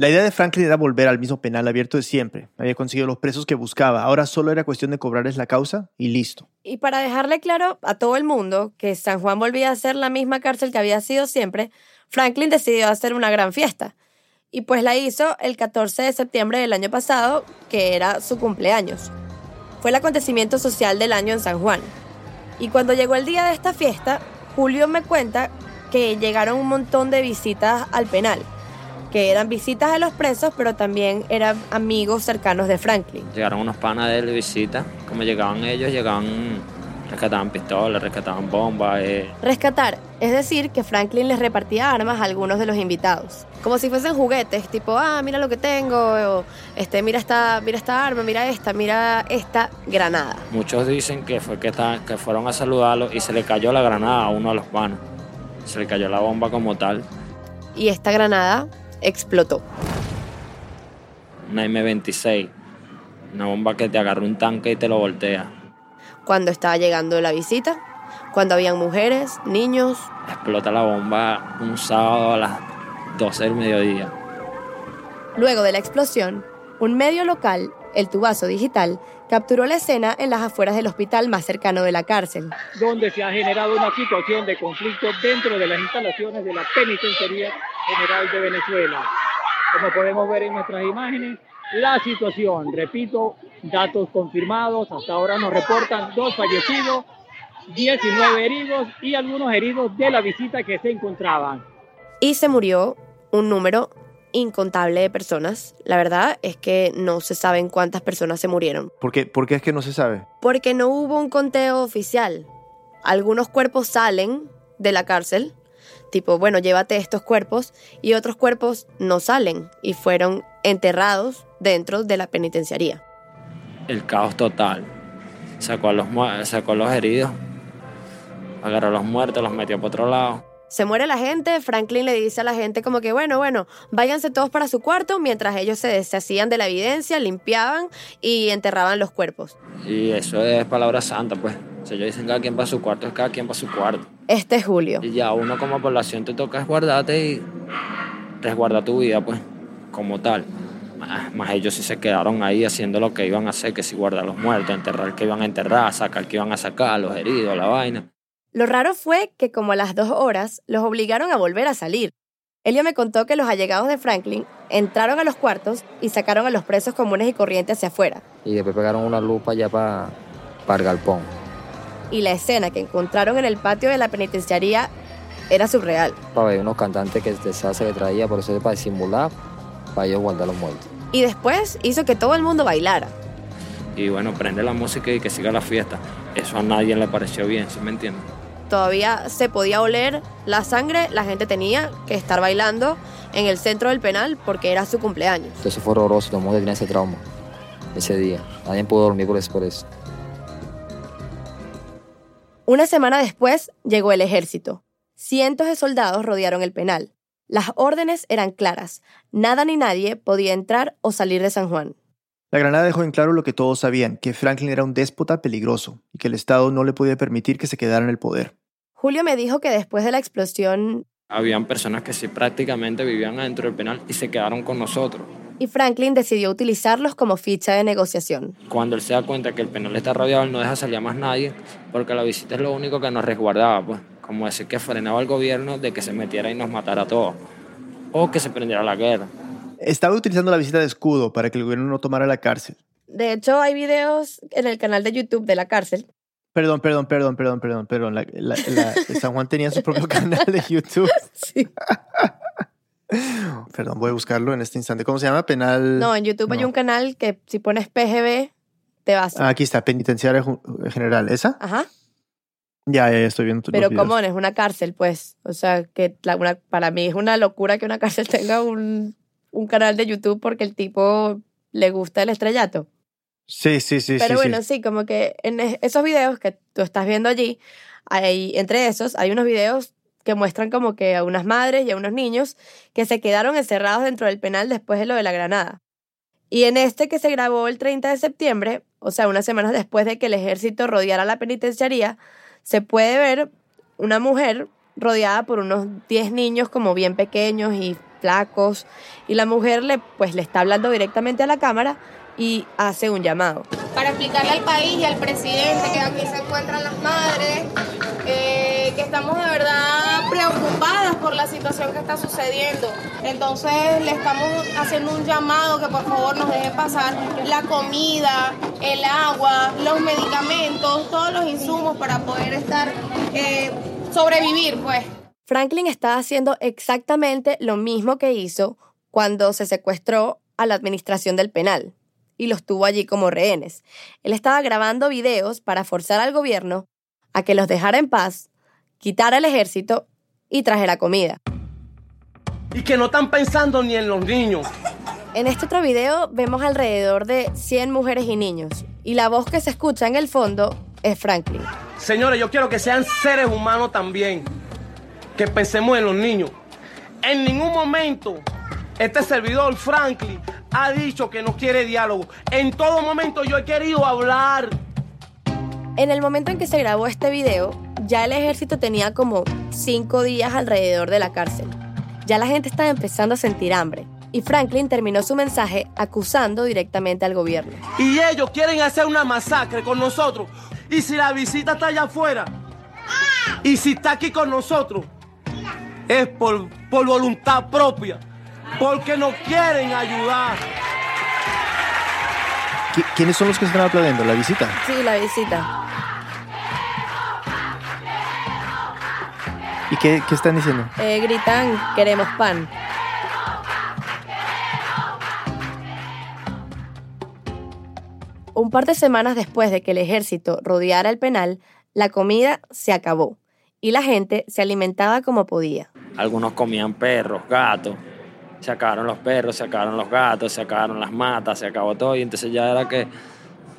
Speaker 2: La idea de Franklin era volver al mismo penal abierto de siempre. Había conseguido los presos que buscaba. Ahora solo era cuestión de cobrarles la causa y listo.
Speaker 3: Y para dejarle claro a todo el mundo que San Juan volvía a ser la misma cárcel que había sido siempre, Franklin decidió hacer una gran fiesta. Y pues la hizo el 14 de septiembre del año pasado, que era su cumpleaños. Fue el acontecimiento social del año en San Juan. Y cuando llegó el día de esta fiesta, Julio me cuenta que llegaron un montón de visitas al penal, que eran visitas a los presos, pero también eran amigos cercanos de Franklin.
Speaker 5: Llegaron unos panas de él de visita. Como llegaban ellos, llegaban, rescataban pistolas, rescataban bombas. eh.
Speaker 3: Rescatar, es decir, que Franklin les repartía armas a algunos de los invitados. Como si fuesen juguetes, tipo, ah, mira lo que tengo, o, este, mira esta, mira esta arma, mira esta, mira esta granada.
Speaker 5: Muchos dicen que fue que, que fueron a saludarlo y se le cayó la granada a uno de los panas. Se le cayó la bomba como tal,
Speaker 3: Y esta granada explotó.
Speaker 5: una M26. Una bomba que te agarra un tanque y te lo voltea.
Speaker 3: Cuando estaba llegando la visita, cuando habían mujeres, niños,
Speaker 5: Explota la bomba un sábado a las 12 del mediodía.
Speaker 3: Luego de la explosión, un medio local, el Tubazo Digital, capturó la escena en las afueras del hospital más cercano de la cárcel.
Speaker 13: donde se ha generado una situación de conflicto dentro de las instalaciones de la Penitenciaría General de Venezuela. Como podemos ver en nuestras imágenes, la situación, repito, datos confirmados, hasta ahora nos reportan dos fallecidos, 19 heridos y algunos heridos de la visita que se encontraban.
Speaker 3: Y se murió un número incontable de personas. La verdad es que no se saben cuántas personas se murieron,
Speaker 2: ¿Por qué, ¿Por qué es que no se sabe?
Speaker 3: porque no hubo un conteo oficial. Algunos cuerpos salen de la cárcel, tipo, bueno, llévate estos cuerpos, y otros cuerpos no salen y fueron enterrados dentro de la penitenciaría.
Speaker 5: El caos total. Sacó a los, sacó a los heridos, agarró a los muertos, los metió por otro lado.
Speaker 3: Se muere la gente, Franklin le dice a la gente como que, bueno, bueno, váyanse todos para su cuarto, mientras ellos se deshacían de la evidencia, limpiaban y enterraban los cuerpos.
Speaker 5: Y eso es palabra santa, pues. Si ellos dicen cada quien para su cuarto, es cada quien para su cuarto.
Speaker 3: Este es Julio.
Speaker 5: Y ya uno como población te toca resguardarte y resguardar tu vida, pues, como tal. Más, más ellos sí se quedaron ahí haciendo lo que iban a hacer, que si guardar los muertos, enterrar el que iban a enterrar, sacar el que iban a sacar, los heridos, la vaina.
Speaker 3: Lo raro fue que como a las dos horas los obligaron a volver a salir. Elio me contó que los allegados de Franklin entraron a los cuartos y sacaron a los presos comunes y corrientes hacia afuera.
Speaker 8: Y después pegaron una lupa ya para el galpón.
Speaker 3: Y la escena que encontraron en el patio de la penitenciaría era surreal.
Speaker 8: Para ver unos cantantes que de salsa que traía, por eso es para disimular, para ellos guardar los muertos.
Speaker 3: Y después hizo que todo el mundo bailara.
Speaker 5: Y bueno, prende la música y que siga la fiesta. Eso a nadie le pareció bien, ¿sí me entiendes?
Speaker 3: Todavía se podía oler la sangre, la gente tenía que estar bailando en el centro del penal porque era su cumpleaños.
Speaker 8: Entonces fue horroroso, todo el mundo tenía ese trauma ese día. Nadie pudo dormir por eso. Por eso.
Speaker 3: Una semana después llegó el ejército. Cientos de soldados rodearon el penal. Las órdenes eran claras. Nada ni nadie podía entrar o salir de San Juan.
Speaker 2: La granada dejó en claro lo que todos sabían, que Franklin era un déspota peligroso y que el Estado no le podía permitir que se quedara en el poder.
Speaker 3: Julio me dijo que después de la explosión
Speaker 5: Habían personas que sí prácticamente vivían adentro del penal y se quedaron con nosotros.
Speaker 3: Y Franklin decidió utilizarlos como ficha de negociación.
Speaker 5: Cuando él se da cuenta que el penal está rodeado, él no deja salir a más nadie, porque la visita es lo único que nos resguardaba, pues. Como decir que frenaba al gobierno de que se metiera y nos matara a todos. O que se prendiera la guerra.
Speaker 2: Estaba utilizando la visita de escudo para que el gobierno no tomara la cárcel.
Speaker 3: De hecho, hay videos en el canal de YouTube de la cárcel.
Speaker 2: Perdón, perdón, perdón, perdón, perdón, perdón. La, la- la- San Juan tenía su propio canal de YouTube.
Speaker 3: Sí.
Speaker 2: Perdón, voy a buscarlo en este instante. ¿Cómo se llama? Penal.
Speaker 3: No, en YouTube hay un canal que si pones PGB te vas.
Speaker 2: Ah, aquí está, Penitenciaria General. ¿Esa?
Speaker 3: Ajá.
Speaker 2: Ya, ya, ya estoy viendo. los
Speaker 3: Pero como es una cárcel, pues. O sea, que la- una- para mí es una locura que una cárcel tenga un un canal de YouTube porque el tipo le gusta el estrellato.
Speaker 2: Sí, sí, sí.
Speaker 3: Pero
Speaker 2: sí,
Speaker 3: bueno,
Speaker 2: sí.
Speaker 3: sí, como que en es- esos videos que tú estás viendo allí, hay, entre esos hay unos videos que muestran como que a unas madres y a unos niños que se quedaron encerrados dentro del penal después de lo de la granada. Y en este que se grabó el 30 de septiembre, o sea, unas semanas después de que el ejército rodeara la penitenciaría, se puede ver una mujer rodeada por unos 10 niños como bien pequeños y flacos, y la mujer le, pues, le está hablando directamente a la cámara y hace un llamado.
Speaker 14: para explicarle al país y al presidente que aquí se encuentran las madres, eh, que estamos de verdad preocupadas por la situación que está sucediendo. Entonces le estamos haciendo un llamado que por favor nos deje pasar la comida, el agua, los medicamentos, todos los insumos para poder estar, eh, sobrevivir pues.
Speaker 3: Franklin está haciendo exactamente lo mismo que hizo cuando se secuestró a la administración del penal y los tuvo allí como rehenes. Él estaba grabando videos para forzar al gobierno a que los dejara en paz, quitara el ejército y trajera comida.
Speaker 6: Y que no están pensando ni en los niños.
Speaker 3: En este otro video vemos alrededor de 100 mujeres y niños y la voz que se escucha en el fondo es Franklin.
Speaker 6: Señores, yo quiero que sean seres humanos también. Que pensemos en los niños. En ningún momento este servidor Franklin ha dicho que no quiere diálogo. En todo momento yo he querido hablar.
Speaker 3: En el momento en que se grabó este video, ya el ejército tenía como cinco días alrededor de la cárcel. Ya la gente estaba empezando a sentir hambre. Y Franklin terminó su mensaje acusando directamente al gobierno.
Speaker 6: Y ellos quieren hacer una masacre con nosotros. Y si la visita está allá afuera, y si está aquí con nosotros, es por, por voluntad propia. Porque nos quieren ayudar.
Speaker 2: ¿Qui- ¿Quiénes son los que están aplaudiendo? ¿La visita?
Speaker 3: Sí, la visita.
Speaker 2: ¿Y qué, qué están diciendo?
Speaker 3: Eh, gritan, queremos pan. Un par de semanas después de que el ejército rodeara el penal, la comida se acabó y la gente se alimentaba como podía.
Speaker 5: Algunos comían perros, gatos. Se acabaron los perros, se acabaron los gatos, se acabaron las matas, se acabó todo. Y entonces ya era que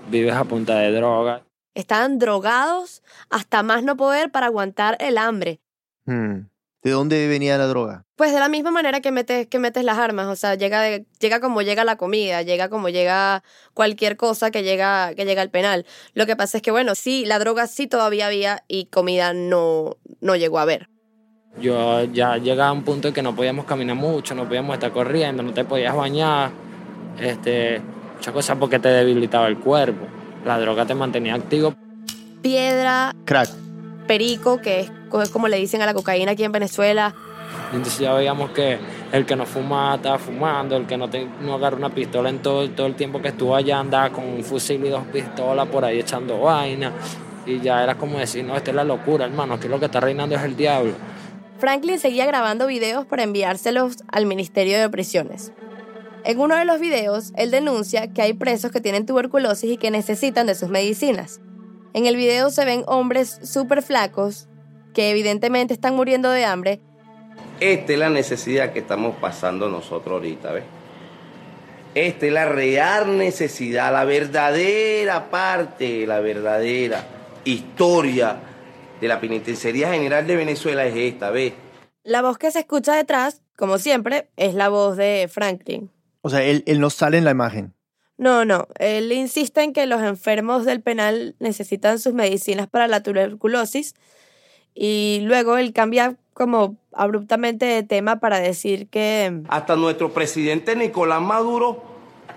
Speaker 5: vives a punta de droga.
Speaker 3: Estaban drogados hasta más no poder para aguantar el hambre.
Speaker 2: Hmm. ¿De dónde venía la droga?
Speaker 3: Pues de la misma manera que metes, que metes las armas, o sea, llega, de- llega como llega la comida, llega como llega cualquier cosa que llega, que llega al penal. Lo que pasa es que, bueno, sí, la droga sí todavía había y comida no, no llegó a haber.
Speaker 5: Yo ya llegaba a un punto en que no podíamos caminar mucho, no podíamos estar corriendo, no te podías bañar. Este, muchas cosas porque te debilitaba el cuerpo. La droga te mantenía activo.
Speaker 3: Piedra,
Speaker 2: Crack.
Speaker 3: perico, que es co- como le dicen a la cocaína aquí en Venezuela.
Speaker 5: Entonces ya veíamos que el que no fumaba estaba fumando, el que no, te, no agarró una pistola en todo, todo el tiempo que estuvo allá andaba con un fusil y dos pistolas por ahí echando vaina. Y ya era como decir, no, esta es la locura, hermano, aquí lo que está reinando es el diablo.
Speaker 3: Franklin seguía grabando videos para enviárselos al Ministerio de Prisiones. En uno de los videos, él denuncia que hay presos que tienen tuberculosis y que necesitan de sus medicinas. En el video se ven hombres súper flacos que evidentemente están muriendo de hambre
Speaker 12: Esta es la necesidad que estamos pasando nosotros ahorita, ¿ves? Esta es la real necesidad, la verdadera parte, la verdadera historia de la Penitenciaría General de Venezuela es esta, ¿ves?
Speaker 3: La voz que se escucha detrás, como siempre, es la voz de Franklin.
Speaker 2: O sea, él, él no sale en la imagen.
Speaker 3: No, no, él insiste en que los enfermos del penal necesitan sus medicinas para la tuberculosis y luego él cambia como abruptamente de tema para decir que
Speaker 12: Hasta nuestro presidente Nicolás Maduro,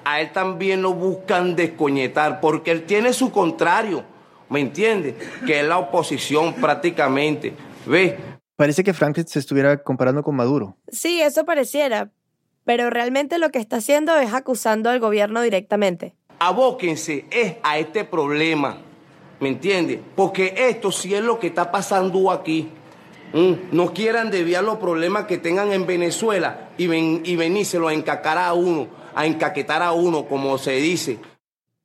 Speaker 12: a él también lo buscan descoñetar, porque él tiene su contrario, ¿me entiendes? Que es la oposición prácticamente, ¿ves?
Speaker 2: Parece que Franklin se estuviera comparando con Maduro.
Speaker 3: sí, eso pareciera, pero realmente lo que está haciendo es acusando al gobierno directamente.
Speaker 12: Abóquense es a este problema, ¿me entiendes? Porque esto sí es lo que está pasando aquí. Mm, No quieran desviar los problemas que tengan en Venezuela y, ven, y venírselo a encacar a uno, a encaquetar a uno, como se dice.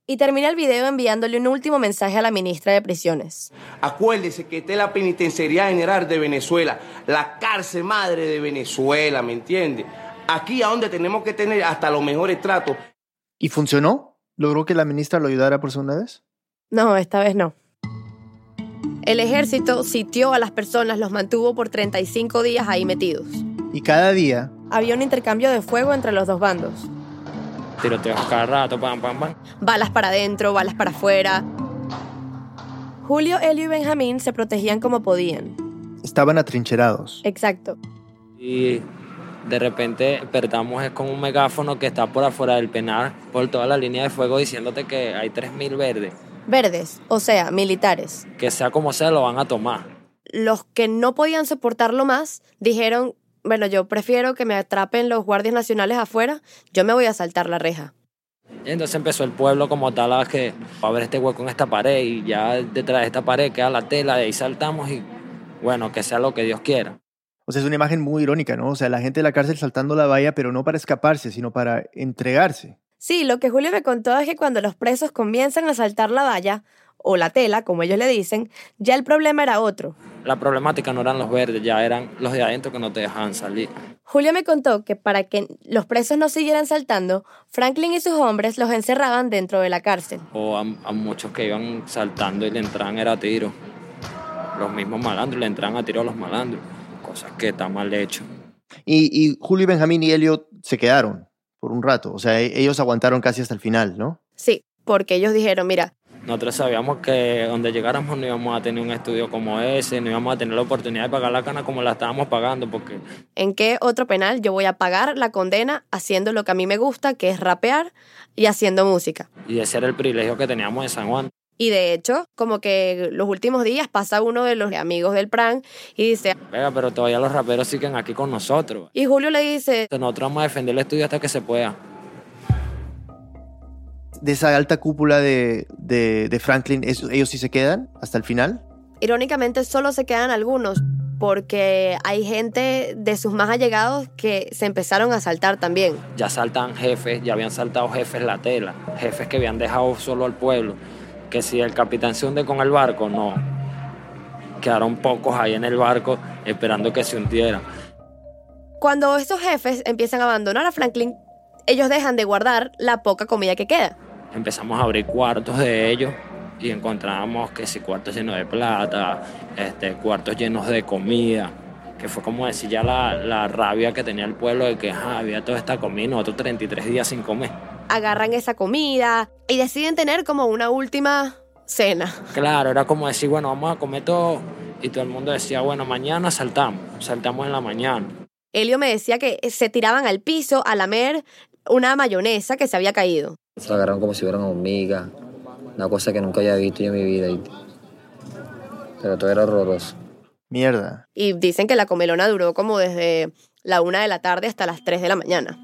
Speaker 3: Y termina el video enviándole un último mensaje a la ministra de Prisiones.
Speaker 12: Acuérdese que esta es la Penitenciaría General de Venezuela, la cárcel madre de Venezuela, ¿me entiende? aquí a donde tenemos que tener hasta los mejores tratos.
Speaker 2: ¿Y funcionó? ¿Logró que la ministra lo ayudara por segunda vez?
Speaker 3: No, esta vez no. El ejército sitió a las personas, los mantuvo por 35 días ahí metidos.
Speaker 2: Y cada día
Speaker 3: Había un intercambio de fuego entre los dos bandos.
Speaker 5: Tiroteos cada rato, pam, pam, pam.
Speaker 3: Balas para adentro, balas para afuera. Julio, Elio y Benjamín se protegían como podían.
Speaker 2: estaban atrincherados.
Speaker 3: Exacto.
Speaker 5: Y de repente despertamos es con un megáfono que está por afuera del penal, por toda la línea de fuego, diciéndote que hay 3.000 verdes.
Speaker 3: Verdes, o sea, militares.
Speaker 5: Que sea como sea, lo van a tomar.
Speaker 3: Los que no podían soportarlo más dijeron, bueno, yo prefiero que me atrapen los guardias nacionales afuera, yo me voy a saltar la reja.
Speaker 5: Y entonces empezó el pueblo como tal a que va a haber este hueco en esta pared y ya detrás de esta pared queda la tela, de ahí saltamos y bueno, que sea lo que Dios quiera.
Speaker 2: O sea, es una imagen muy irónica, ¿no? O sea, la gente de la cárcel saltando la valla, pero no para escaparse, sino para entregarse.
Speaker 3: Sí, lo que Julio me contó es que cuando los presos comienzan a saltar la valla, o la tela, como ellos le dicen, ya el problema era otro.
Speaker 5: La problemática no eran los verdes, ya eran los de adentro que no te dejaban salir.
Speaker 3: Julio me contó que para que los presos no siguieran saltando, Franklin y sus hombres los encerraban dentro de la cárcel.
Speaker 5: O a, a muchos que iban saltando y le entraban era a tiro. Los mismos malandros le entraban a tiro a los malandros. Cosas que está mal hecho.
Speaker 2: Y, y Julio y Benjamín y Elliot se quedaron por un rato. O sea, e- ellos aguantaron casi hasta el final, ¿no?
Speaker 3: Sí, porque ellos dijeron, mira,
Speaker 5: Nosotros sabíamos que donde llegáramos no íbamos a tener un estudio como ese, no íbamos a tener la oportunidad de pagar la cana como la estábamos pagando, porque
Speaker 3: ¿en qué otro penal yo voy a pagar la condena haciendo lo que a mí me gusta, que es rapear y haciendo música?
Speaker 5: y ese era el privilegio que teníamos en San Juan.
Speaker 3: Y de hecho, como que los últimos días pasa uno de los amigos del PRAN y dice,
Speaker 5: Venga, pero todavía los raperos siguen aquí con nosotros.
Speaker 3: y Julio le dice,
Speaker 5: Nosotros vamos a defender el estudio hasta que se pueda.
Speaker 2: De esa alta cúpula de, de, de Franklin, ¿eso- ¿ellos sí se quedan hasta el final?
Speaker 3: irónicamente solo se quedan algunos, porque hay gente de sus más allegados que se empezaron a saltar también.
Speaker 5: Ya saltan jefes, ya habían saltado jefes la tela, jefes que habían dejado solo al pueblo. Que si el capitán se hunde con el barco, no. Quedaron pocos ahí en el barco esperando que se hundiera.
Speaker 3: Cuando estos jefes empiezan a abandonar a Franklin, ellos dejan de guardar la poca comida que queda.
Speaker 5: Empezamos a abrir cuartos de ellos y encontramos que si cuartos llenos de plata, este, cuartos llenos de comida, que fue como decir ya la, la rabia que tenía el pueblo de que "Ah, había toda esta comida, y nosotros 33 días sin comer.
Speaker 3: Agarran esa comida y deciden tener como una última cena.
Speaker 5: Claro, era como decir, bueno, vamos a comer todo. Y todo el mundo decía, bueno, mañana saltamos, saltamos en la mañana.
Speaker 3: Elio me decía que se tiraban al piso a lamer una mayonesa que se había caído.
Speaker 8: Se la agarraron como si fueran hormigas. Una cosa que nunca había visto yo en mi vida. Pero todo era horroroso.
Speaker 2: Mierda.
Speaker 3: Y dicen que la comelona duró como desde la una de la tarde hasta las 3 de la mañana.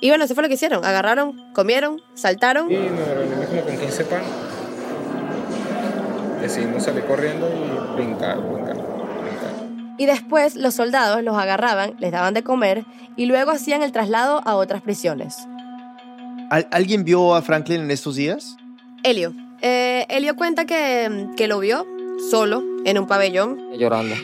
Speaker 3: Y bueno, eso fue lo que hicieron. Agarraron, comieron, saltaron.
Speaker 7: Y nos reunimos como con 15 pan. Decidimos salir corriendo y brincar, brincar, brincar.
Speaker 3: Y después los soldados los agarraban, les daban de comer y luego hacían el traslado a otras prisiones.
Speaker 2: ¿Al- ¿Alguien vio a Franklin en estos días?
Speaker 3: Elio. Eh, Elio cuenta que, que lo vio solo en un pabellón,
Speaker 8: Llorando.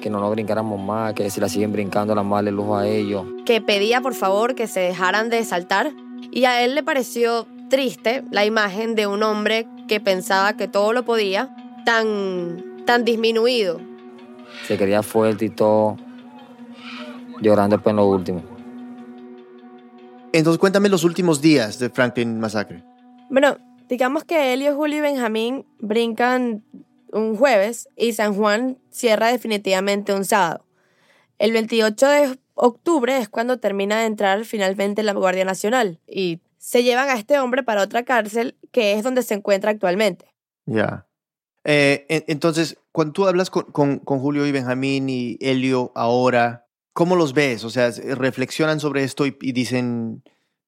Speaker 8: Que no nos brincáramos más, que si la siguen brincando, la más le lujo a ellos.
Speaker 3: que pedía por favor que se dejaran de saltar y a él le pareció triste la imagen de un hombre que pensaba que todo lo podía, tan, tan disminuido.
Speaker 8: Se quería fuerte y todo. Llorando después en lo último.
Speaker 2: Entonces cuéntame los últimos días de Franklin Masacre.
Speaker 3: Bueno, digamos que Elio, Julio y Benjamín brincan un jueves y San Juan cierra definitivamente un sábado. El 28 de octubre es cuando termina de entrar finalmente la Guardia Nacional y se llevan a este hombre para otra cárcel que es donde se encuentra actualmente.
Speaker 2: Ya. Eh, en- entonces, cuando tú hablas con, con- con Julio y Benjamín y Helio ahora, ¿cómo los ves? O sea, reflexionan sobre esto y, y dicen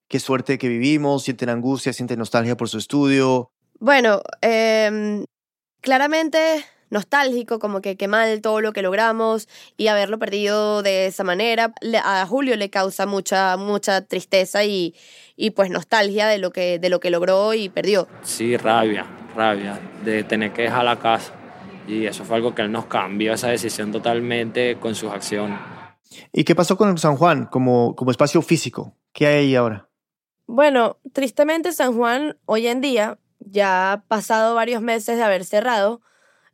Speaker 2: qué suerte que vivimos, sienten angustia, sienten nostalgia por su estudio.
Speaker 3: Bueno, em, claramente nostálgico, como que qué mal todo lo que logramos y haberlo perdido de esa manera. A Julio le causa mucha, mucha tristeza y, y pues nostalgia de lo, que, de lo que logró y perdió.
Speaker 5: Sí, rabia, rabia de tener que dejar la casa. Y eso fue algo que él nos cambió, esa decisión totalmente con sus acciones.
Speaker 2: ¿Y qué pasó con San Juan como, como espacio físico? ¿Qué hay ahí ahora?
Speaker 3: Bueno, tristemente San Juan hoy en día, ya ha pasado varios meses de haber cerrado,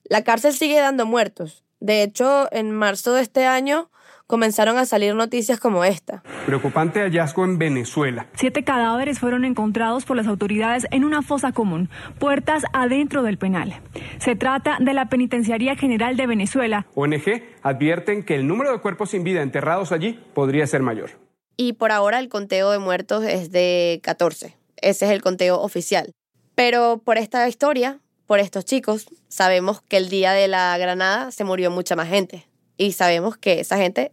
Speaker 3: la cárcel sigue dando muertos. De hecho, en marzo de este año comenzaron a salir noticias como esta.
Speaker 15: Preocupante hallazgo en Venezuela.
Speaker 16: Siete cadáveres fueron encontrados por las autoridades en una fosa común, puertas adentro del penal. Se trata de la Penitenciaría General de Venezuela.
Speaker 15: ONG advierten que el número de cuerpos sin vida enterrados allí podría ser mayor.
Speaker 3: Y por ahora el conteo de muertos es de 14. Ese es el conteo oficial. Pero por esta historia, por estos chicos, sabemos que el día de la granada se murió mucha más gente. Y sabemos que esa gente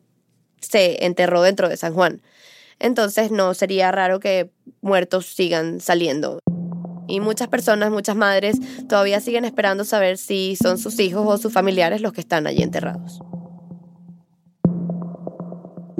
Speaker 3: se enterró dentro de San Juan. Entonces no sería raro que muertos sigan saliendo. Y muchas personas, muchas madres, todavía siguen esperando saber si son sus hijos o sus familiares los que están allí enterrados.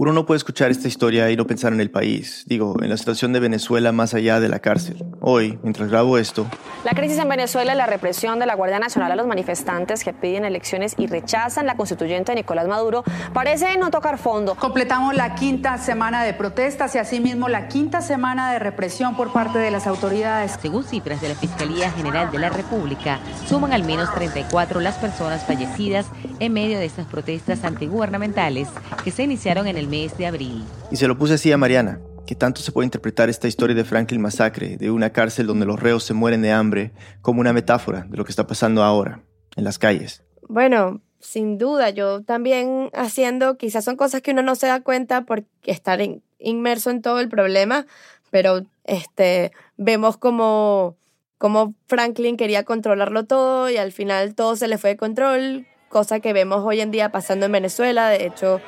Speaker 2: Uno no puede escuchar esta historia y no pensar en el país, digo, en la situación de Venezuela más allá de la cárcel. Hoy, mientras grabo esto...
Speaker 17: La crisis en Venezuela y la represión de la Guardia Nacional a los manifestantes que piden elecciones y rechazan la constituyente de Nicolás Maduro parece no tocar fondo.
Speaker 18: Completamos la quinta semana de protestas y asimismo la quinta semana de represión por parte de las autoridades.
Speaker 19: Según cifras de la Fiscalía General de la República, suman al menos 34 las personas fallecidas en medio de estas protestas antigubernamentales que se iniciaron en el mes de abril.
Speaker 2: Y se lo puse así a Mariana, que tanto se puede interpretar esta historia de Franklin Masacre, de una cárcel donde los reos se mueren de hambre, como una metáfora de lo que está pasando ahora, en las calles.
Speaker 3: Bueno, sin duda, yo también haciendo, quizás son cosas que uno no se da cuenta por estar inmerso en todo el problema, pero este, vemos como, como Franklin quería controlarlo todo y al final todo se le fue de control, cosa que vemos hoy en día pasando en Venezuela. De hecho,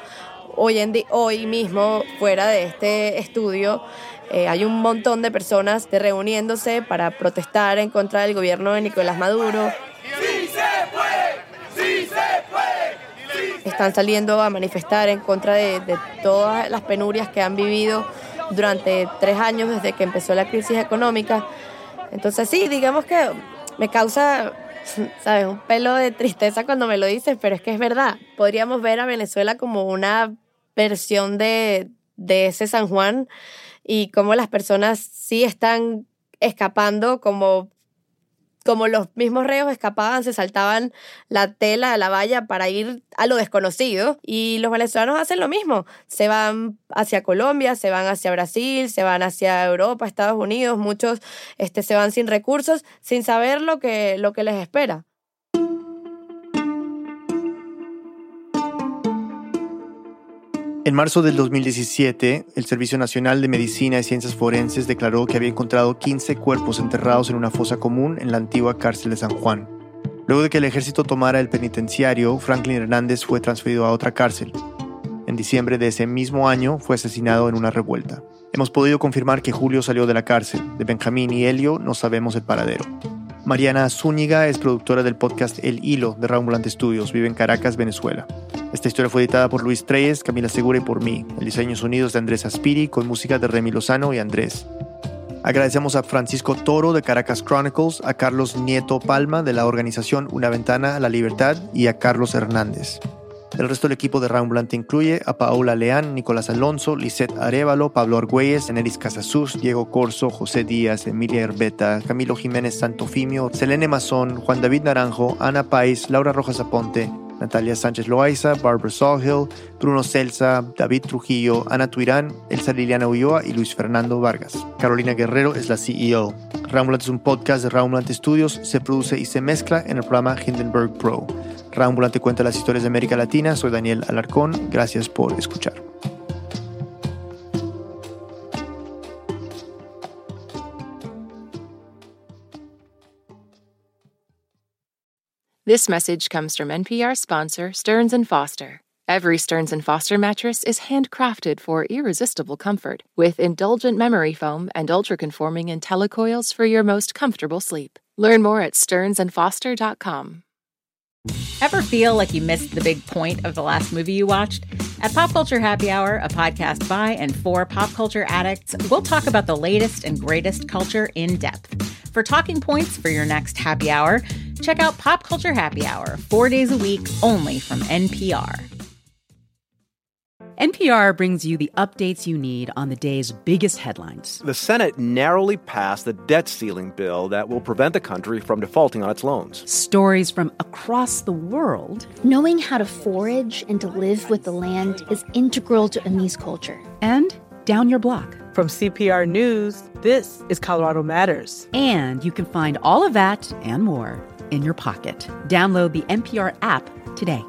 Speaker 3: hoy, en hoy mismo, fuera de este estudio, eh, hay un montón de personas reuniéndose para protestar en contra del gobierno de Nicolás Maduro. ¡Sí se puede! ¡Sí se puede! Están saliendo a manifestar en contra de, de todas las penurias que han vivido durante tres años desde que empezó la crisis económica. Entonces sí, digamos que me causa ¿sabes? Un pelo de tristeza cuando me lo dices, pero es que es verdad. Podríamos ver a Venezuela como una versión de, de ese San Juan y cómo las personas sí están escapando como como los mismos reos escapaban, se saltaban la tela de la valla para ir a lo desconocido. Y los venezolanos hacen lo mismo, se van hacia Colombia, se van hacia Brasil, se van hacia Europa, Estados Unidos, muchos este, se van sin recursos, sin saber lo que, lo que les espera.
Speaker 2: En marzo del 2017, el Servicio Nacional de Medicina y Ciencias Forenses declaró que había encontrado 15 cuerpos enterrados en una fosa común en la antigua cárcel de San Juan. Luego de que el ejército tomara el penitenciario, Franklin Hernández fue transferido a otra cárcel. En diciembre de ese mismo año fue asesinado en una revuelta. Hemos podido confirmar que Julio salió de la cárcel. De Benjamín y Helio no sabemos el paradero. Mariana Zúñiga es productora del podcast El Hilo de Rambulante Studios. Vive en Caracas, Venezuela. Esta historia fue editada por Luis Treyes, Camila Segura y por mí. El diseño sonidos de Andrés Aspiri con música de Remy Lozano y Andrés. Agradecemos a Francisco Toro de Caracas Chronicles, a Carlos Nieto Palma de la organización Una Ventana a la Libertad y a Carlos Hernández. El resto del equipo de Rambulante incluye a Paola Leán, Nicolás Alonso, Lisette Arevalo, Pablo Argüelles, Enelis Casasus, Diego Corso, José Díaz, Emilia Herbeta, Camilo Jiménez Santofimio, Selene Mazón, Juan David Naranjo, Ana Pais, Laura Rojas Aponte, Natalia Sánchez Loaiza, Barbara Sawhill, Bruno Celsa, David Trujillo, Ana Tuirán, Elsa Liliana Ulloa y Luis Fernando Vargas. Carolina Guerrero es la CEO. Rambulante es un podcast de Rambulante Studios, se produce y se mezcla en el programa Hindenburg Pro. Rambulante cuenta las historias de América Latina. Soy Daniel Alarcón. Gracias por escuchar.
Speaker 9: This message comes from NPR sponsor Stearns & Foster. Every Stearns & Foster mattress is handcrafted for irresistible comfort with indulgent memory foam and ultra-conforming IntelliCoils for your most comfortable sleep. Learn more at stearnsandfoster.com.
Speaker 20: Ever feel like you missed the big point of the last movie you watched? At Pop Culture Happy Hour, a podcast by and for pop culture addicts, we'll talk about the latest and greatest culture in depth. For talking points for your next happy hour, check out Pop Culture Happy Hour, four days a week, only from NPR. NPR brings you the updates you need on the day's biggest headlines.
Speaker 21: The Senate narrowly passed the debt ceiling bill that will prevent the country from defaulting on its loans.
Speaker 20: Stories from across the world.
Speaker 22: Knowing how to forage and to live with the land is integral to Amis culture.
Speaker 20: And down your block.
Speaker 23: From CPR News, this is Colorado Matters.
Speaker 20: And you can find all of that and more in your pocket. Download the NPR app today.